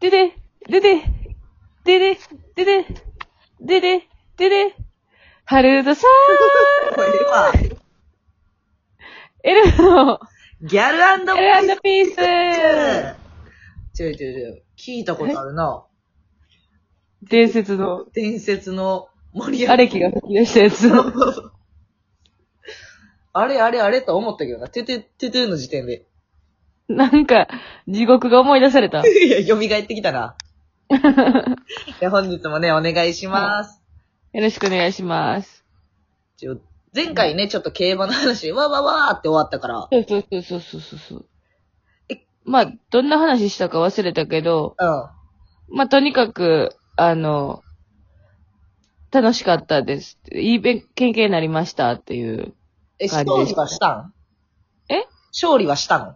でで、でで、でで、でで、でで、でで、ハルドさこれは、ーん、エルフの、ギャルエルピースちょいちょいちょい、聞いたことあるな。伝説の、伝説の森アレキが吹き出したやつ。あれあれあれと思ったけどな。てて、てての時点で。なんか、地獄が思い出された。いや、蘇ってきたな。いや、本日もね、お願いします。よろしくお願いします。ちょ前回ね、ちょっと競馬の話、わわわーって終わったから。そうそうそうそうそうそうえ。まあ、どんな話したか忘れたけど、うん。まあ、とにかく、あの、楽しかったです。いい勉経験になりましたっていう。え、感じ勝利はしたん？え？勝利はしたの？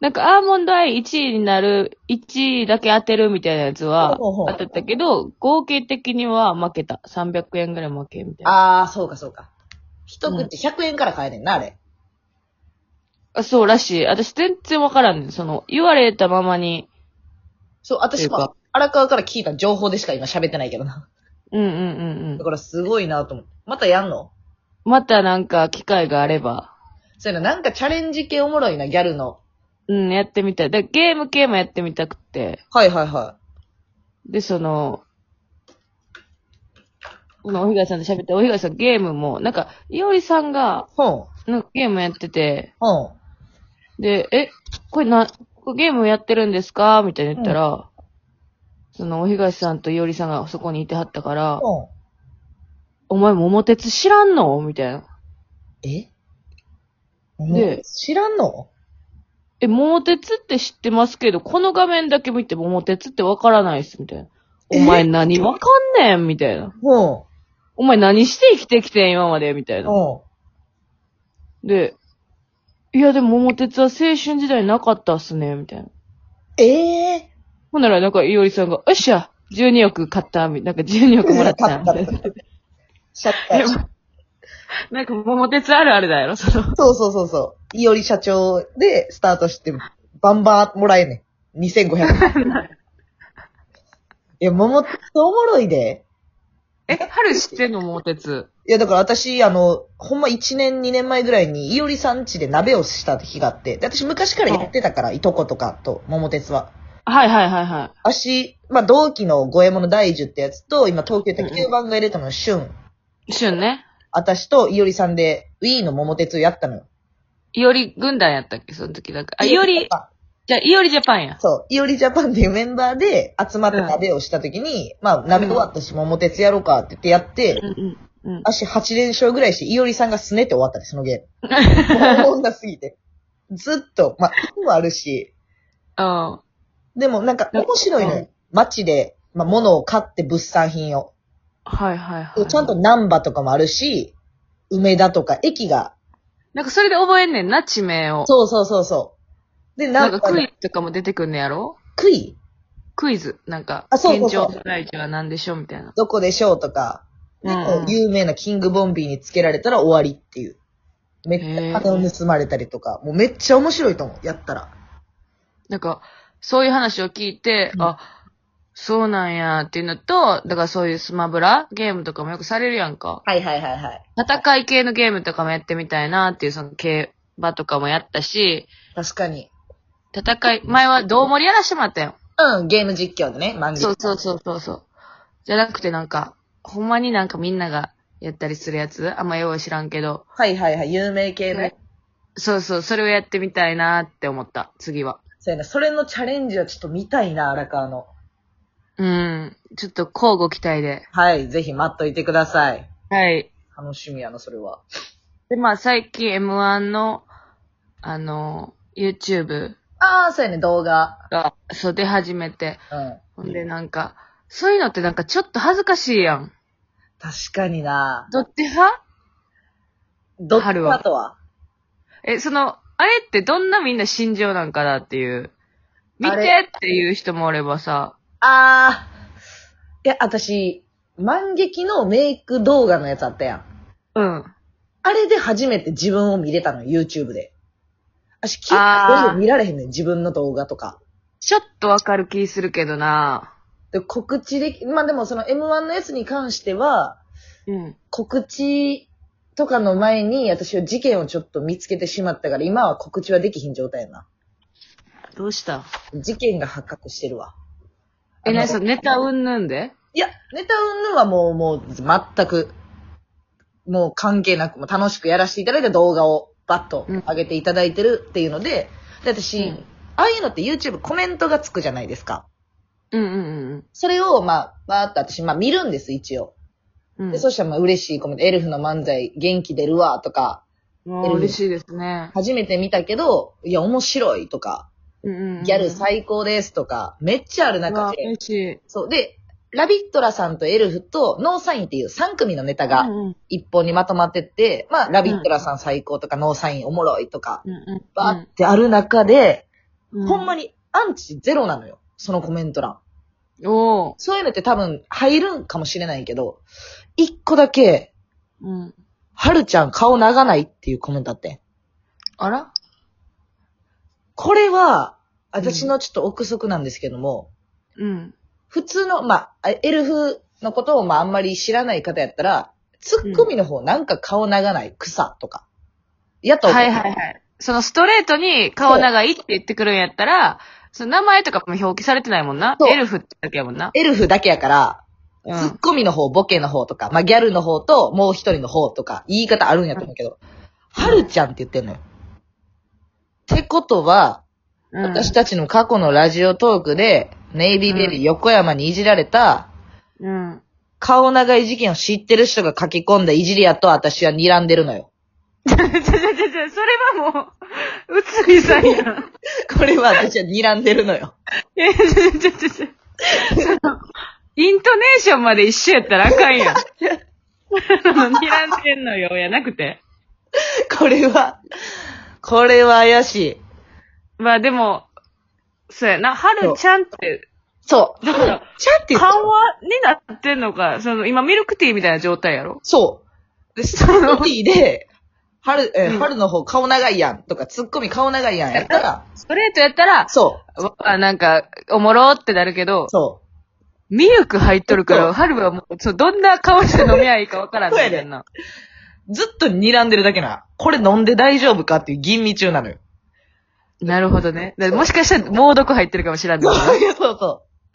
なんか、アーモンドアイ1位になる、1位だけ当てるみたいなやつはほうほう当たったけど、合計的には負けた。300円ぐらい負けみたいな。あー、そうかそうか。一口100円から買えねんな、あれ。あそうらしい。私全然わからんねん。その、言われたままに。そう、私っていうはか、荒川から聞いた情報でしか今喋ってないけどな。うんうんうんうんだ。からすごいなと思って。またやんの？またなんか機会があれば、そういうの、なんかチャレンジ系おもろいな、ギャルの。うん、やってみたい。で、ゲーム系もやってみたくて。はいはいはで、その、このおひがさんと喋って、おひがさんゲームも、なんか、いおりさんが、い。ほなんかゲームやってて、ん。ほで、え、これな、これゲームやってるんですか？みたいに言ったら、その、おひがさんといおりさんがそこにいてはったからん。、ほん。お前桃鉄知らんの？みたいな。え？で知らんの？え、桃鉄って知ってますけど、この画面だけ見て桃鉄ってわからないっす、みたいな。お前何わかんねんみたいな。ほん。お前何して生きてきてん今までみたいな。ほで、いやでも桃鉄は青春時代なかったっすね、みたいな。ん。え？えほんならなんかいおりさんが、よっしゃ !12 億買った、みなんか12億もらった。買った シャッター。なんか桃鉄あるあるだよ、その。そうそうそうそう。いおり社長でスタートして、バンバンもらえんねん。2500円。いや、桃っておもろいで。え、春知ってんの桃鉄。いや、だから私、あの、ほんま1年、2年前ぐらいに、いおりさん家で鍋をした日があって、で私昔からやってたから、いとことかと、桃鉄は。はいはいはいはい。私、まあ、同期の五右衛門の大樹ってやつと、今東京で9番が入れたの、旬。旬ね。私といおりさんで、Wii の桃鉄をやったのよ。いおり軍団やったっけ？その時なんか。あ、いおり、じゃあ、いおりジャパンや。そう、いおりジャパンっていうメンバーで集まって鍋をした時に、まあ、鍋終わったし、桃鉄やろうかって言ってやって、うんうん。うん。足8連勝ぐらいして、いおりさんがすねて終わったね、そのゲーム。もう女すぎて。ずっと、まあ、もあるし、うん。でもなんか面白いのよ。街で、まあ、物を買って物産品を。はいはいはい。ちゃんと南波とかもあるし、梅田とか駅が。なんかそれで覚えんねんな、地名を。そうそうそうそう。で、なんかクイズとかも出てくんねやろ？クイクイズ。なんか、あそうそうそう県庁は何でしょうみたいな。どこでしょうとか、で、うんこう有名なキングボンビーにつけられたら終わりっていう。めっちゃ金を盗まれたりとか、もうめっちゃ面白いと思う、やったら。なんか、そういう話を聞いて、うんあ、そうなんやっていうのと、だからそういうスマブラゲームとかもよくされるやんか。はいはいはいはい。戦い系のゲームとかもやってみたいなっていう、その競馬とかもやったし、確かに。戦い、前はどう盛りやらしてもらったよ。うん、ゲーム実況でね、漫画。そうそうそうそうそう。じゃなくてなんか、ほんまになんかみんながやったりするやつあんまよう知らんけど、はいはいはい、有名系の。そうそう、それをやってみたいなって思った、次は。そうやな、それのチャレンジはちょっと見たいな、荒川の。うん。ちょっと交互期待で。はい、ぜひ待っといてください。はい。楽しみやな、それは。で、まあ最近 M1 の、あの、YouTube ああ、そうやね、動画。が、そう出始めて、うん。ほんでなんか、そういうのってなんかちょっと恥ずかしいやん。確かにな。どっち派？どっち春はだとは？え、その、あれってどんなみんな心情なんかなっていう。見てっていう人もおればさ、ああ。いや、私、万劇のメイク動画のやつあったやん。うん。あれで初めて自分を見れたのよ、YouTube で。私、結構見られへんねん、自分の動画とか。ちょっとわかる気するけどな。で告知でき、まあでもその M1 のやつに関しては、うん。告知とかの前に私は事件をちょっと見つけてしまったから、今は告知はできひん状態やな。どうした？事件が発覚してるわ。え、なにそのネタうんぬんで？いや、ネタ云々はもう、もう、全く、もう関係なく、もう楽しくやらせていただいた動画をバッとうん上げていただいてるっていうので、で、私、うんああいうのって YouTube コメントがつくじゃないですか。うんうんそれを、まあ、バーっと私、まあ見るんです、一応。うん。で、そしたらまあ嬉しいコメント、エルフの漫才元気出るわ、とか、もう嬉しいですね。初めて見たけど、いや、面白いとか、うんうんうん。ギャル最高ですとか、めっちゃある中で、嬉しい。そう。で、ラビットラさんとエルフとノーサインっていう3組のネタが一本にまとまってって、まあ、ラビットラさん最高とか、ノーサインおもろいとか。バーってある中で、うんほんまにアンチゼロなのよ。そのコメント欄。おー。そういうのって多分入るんかもしれないけど、一個だけ、うん。はるちゃん顔長ないっていうコメントあって。あら？これは、私のちょっと憶測なんですけども、うん。普通の、まあ、エルフのことをまああんまり知らない方やったら、ツッコミの方なんか顔長ない草とか。やと思う。はいはいはい。そのストレートに顔長いって言ってくるんやったら、その名前とかも表記されてないもんな。そうエルフってだけやもんな。エルフだけやから、うツッコミの方、ボケの方とか、まあ、ギャルの方と、もう一人の方とか、言い方あるんやと思うけど、はるちゃんって言ってんのよ。ってことは、ん。私たちの過去のラジオトークで、ネイビーベビー横山にいじられた、うん。顔長い事件を知ってる人が書き込んだいじりやと私は睨んでるのよ。ちょちょちょちょ、それはもう、うつみさんやん。これは私は睨んでるのよ。え、ちょちょちょちょ。その、イントネーションまで一緒やったらあかんやん。睨んでんのよ、やなくて。これは、これは怪しい。まあでも、そうやな、はるちゃんって、そう。だから、ちゃんって言って緩和になってんのか、その、今ミルクティーみたいな状態やろそう。で、ストーリーで、春、えーうん春の方顔長いやんとか、ツッコミ顔長いやんやったら、ストレートやったら、そあなんか、おもろってなるけどう、、そミルク入っとるかそうら、春はもう、そう、どんな顔して飲みゃいいかわからんそうやでねんな。う。ずっと睨んでるだけな。これ飲んで大丈夫かっていう吟味中なのよ。なるほどね。だからもしかしたら猛毒入ってるかもしれんねんな。そうそうそう。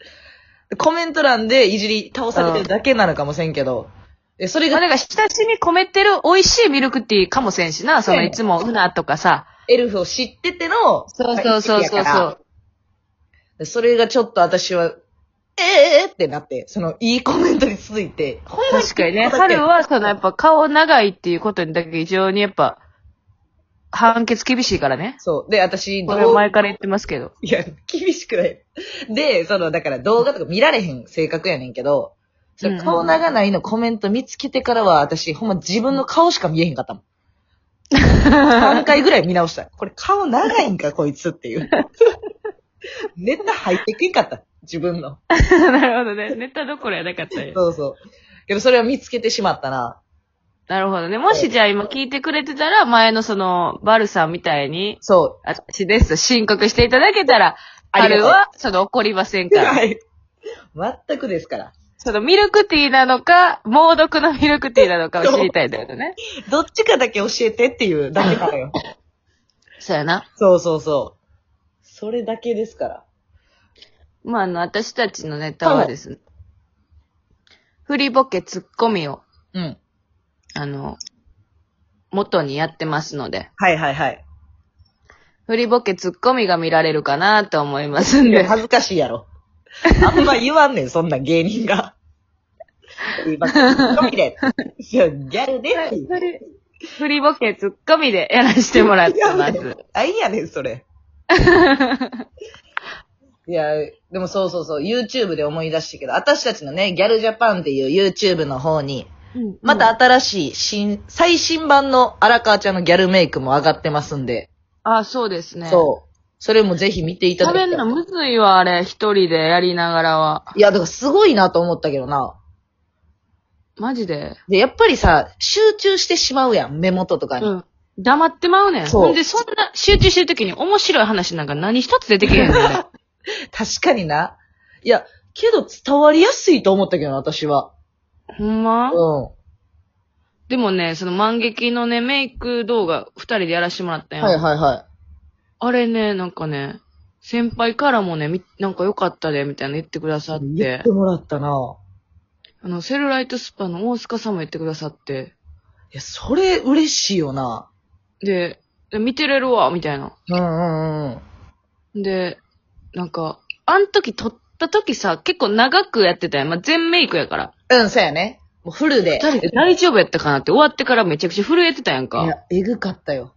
でコメント欄でいじり倒されてるだけなのかもしれんけど、でそれまあ、がだから親しみ込めてる美味しいミルクティーかもしれんしな。そのいつもうなとかさ。エルフを知ってての、そうそうそうそうそう。でそれがちょっと私は、ええー、ってなって、そのいいコメントに続いて、ほんま確かにね。春は、そのやっぱ顔長いっていうことにだけ非常にやっぱ、判決厳しいからね。そう。で、私、これは前から言ってますけど。いや、厳しくない。で、その、だから動画とか見られへん性格やねんけど、それ顔長ないのコメント見つけてからは、私、ほんま自分の顔しか見えへんかったもん。3回ぐらい見直した。これ顔長いんか、こいつっていう。ネタ入ってけんかった。自分の。なるほどね。ネタどころやなかったよ。そうそう。けどそれは見つけてしまったな。なるほどね。もしじゃあ今聞いてくれてたら、前のその、バルさんみたいに、そ私ですと申告していただけたら、ありがたい春は、その怒りませんう。から。はい。全くですから。そのミルクティーなのか、猛毒のミルクティーなのかを知りたいんだよね。どっちかだけ教えてっていうだけなのよ。そうやな。そうそうそう。それだけですから。まあ、あの、私たちのネタはですね、フリボケツッコミを、うん。あの、元にやってますので、はいはいはい。フリボケツッコミが見られるかなと思いますんで。恥ずかしいやろ。あんま言わんねん、そんな芸人が。今、ツッコミで。いや、ギャルでっていう。フリフリボケツッコミでやらせてもらってます。あいやねん、それ。いや、でもそうそうそう、YouTube で思い出したけど、私たちのね、ギャルジャパンっていう YouTube の方に、また新しい新、最新版の荒川ちゃんのギャルメイクも上がってますんで、あ、そうですね。そう。それもぜひ見ていただきたい。んのむずいわ、あれ、一人でやりながらは。いや、だからすごいなと思ったけどな。マジで？で、やっぱりさ、集中してしまうやん、目元とかに。うん。黙ってまうねん。そうほんで、そんな集中してるときに面白い話なんか何一つ出てけへんのね。確かにな。いや、けど伝わりやすいと思ったけどな、私は。ほんま？うん。でもね、その万劇のね、メイク動画二人でやらしてもらったやん。はいはいはあれね、なんかね、先輩からもね、みなんか良かったで、みたいな言ってくださっい。言てって、もらったな。あの、セルライトスパの大塚さんも言ってくださって、いや、それ嬉しいよな。で、で見てれるわ、みたいな。うんうんうん。で、なんか、あん時撮った時さ、結構長くやってたやん。まあ、全メイクやから。うん、そうやね。もうフルで。二人で大丈夫やったかなって終わってからめちゃくちゃ震えてたやんか。いや、えぐかったよ。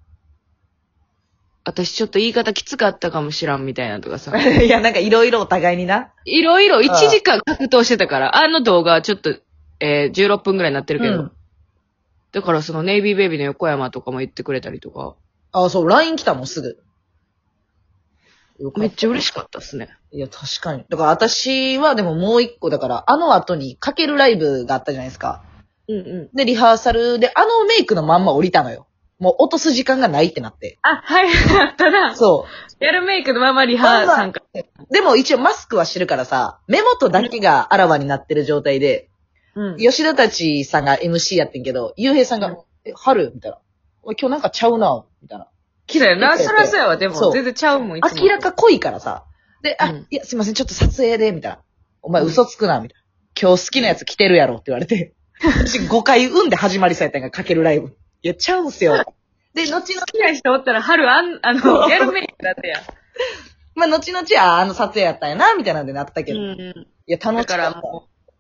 私ちょっと言い方きつかったかもしらんみたいなとかさ。いや、なんかいろいろお互いにな。いろいろ1時間格闘してたから、あの動画はちょっと、えー、16分くらいになってるけど。うんだからそのネイビーベイビーの横山とかも言ってくれたりとか、あ、そう、LINE 来たもん、すぐ。よかめっちゃ嬉しかったっすね。いや、確かに。だから私はでももう一個だから、あの後にかけるライブがあったじゃないですか。うんうん。で、リハーサルで、あのメイクのまんま降りたのよ。もう落とす時間がないってなって。あ、はい、あったな。そやるメイクのままリハ参加。う。でも一応マスクはしてるからさ、目元だけがあらわになってる状態で、うん。吉田たちさんが MC やってんけど、ゆうへいさんが、うんえ、春？みたいな。今日なんかちゃうな、みたいな。綺麗な。そらそうやわ。でも、そう全然ちゃうもん、いつも。明らか濃いからさ。で、あ、うんいや、すいません、ちょっと撮影で、みたいな。お前うん嘘つくな、みたいな。今日好きなやつ来てるやろって言われて。私5回産んで始まりそうやったんがかけるライブ。いや、ちゃうんすよ。で、後々、好きな人おったら、春、あん、あの、やるメイクだってや。まあ、後々、あ、あの撮影やったんやな、みたいなんでなったけど。いん。や、楽だかしかった。らもう、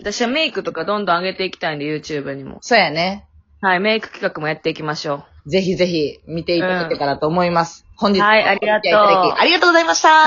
私はメイクとかどんどん上げていきたいんで、YouTube にも。そうやね。はい、メイク企画もやっていきましょう。ぜひぜひ見ていただけたらと思います。本日もはいありがとうお付き合いいただきありがとうございました。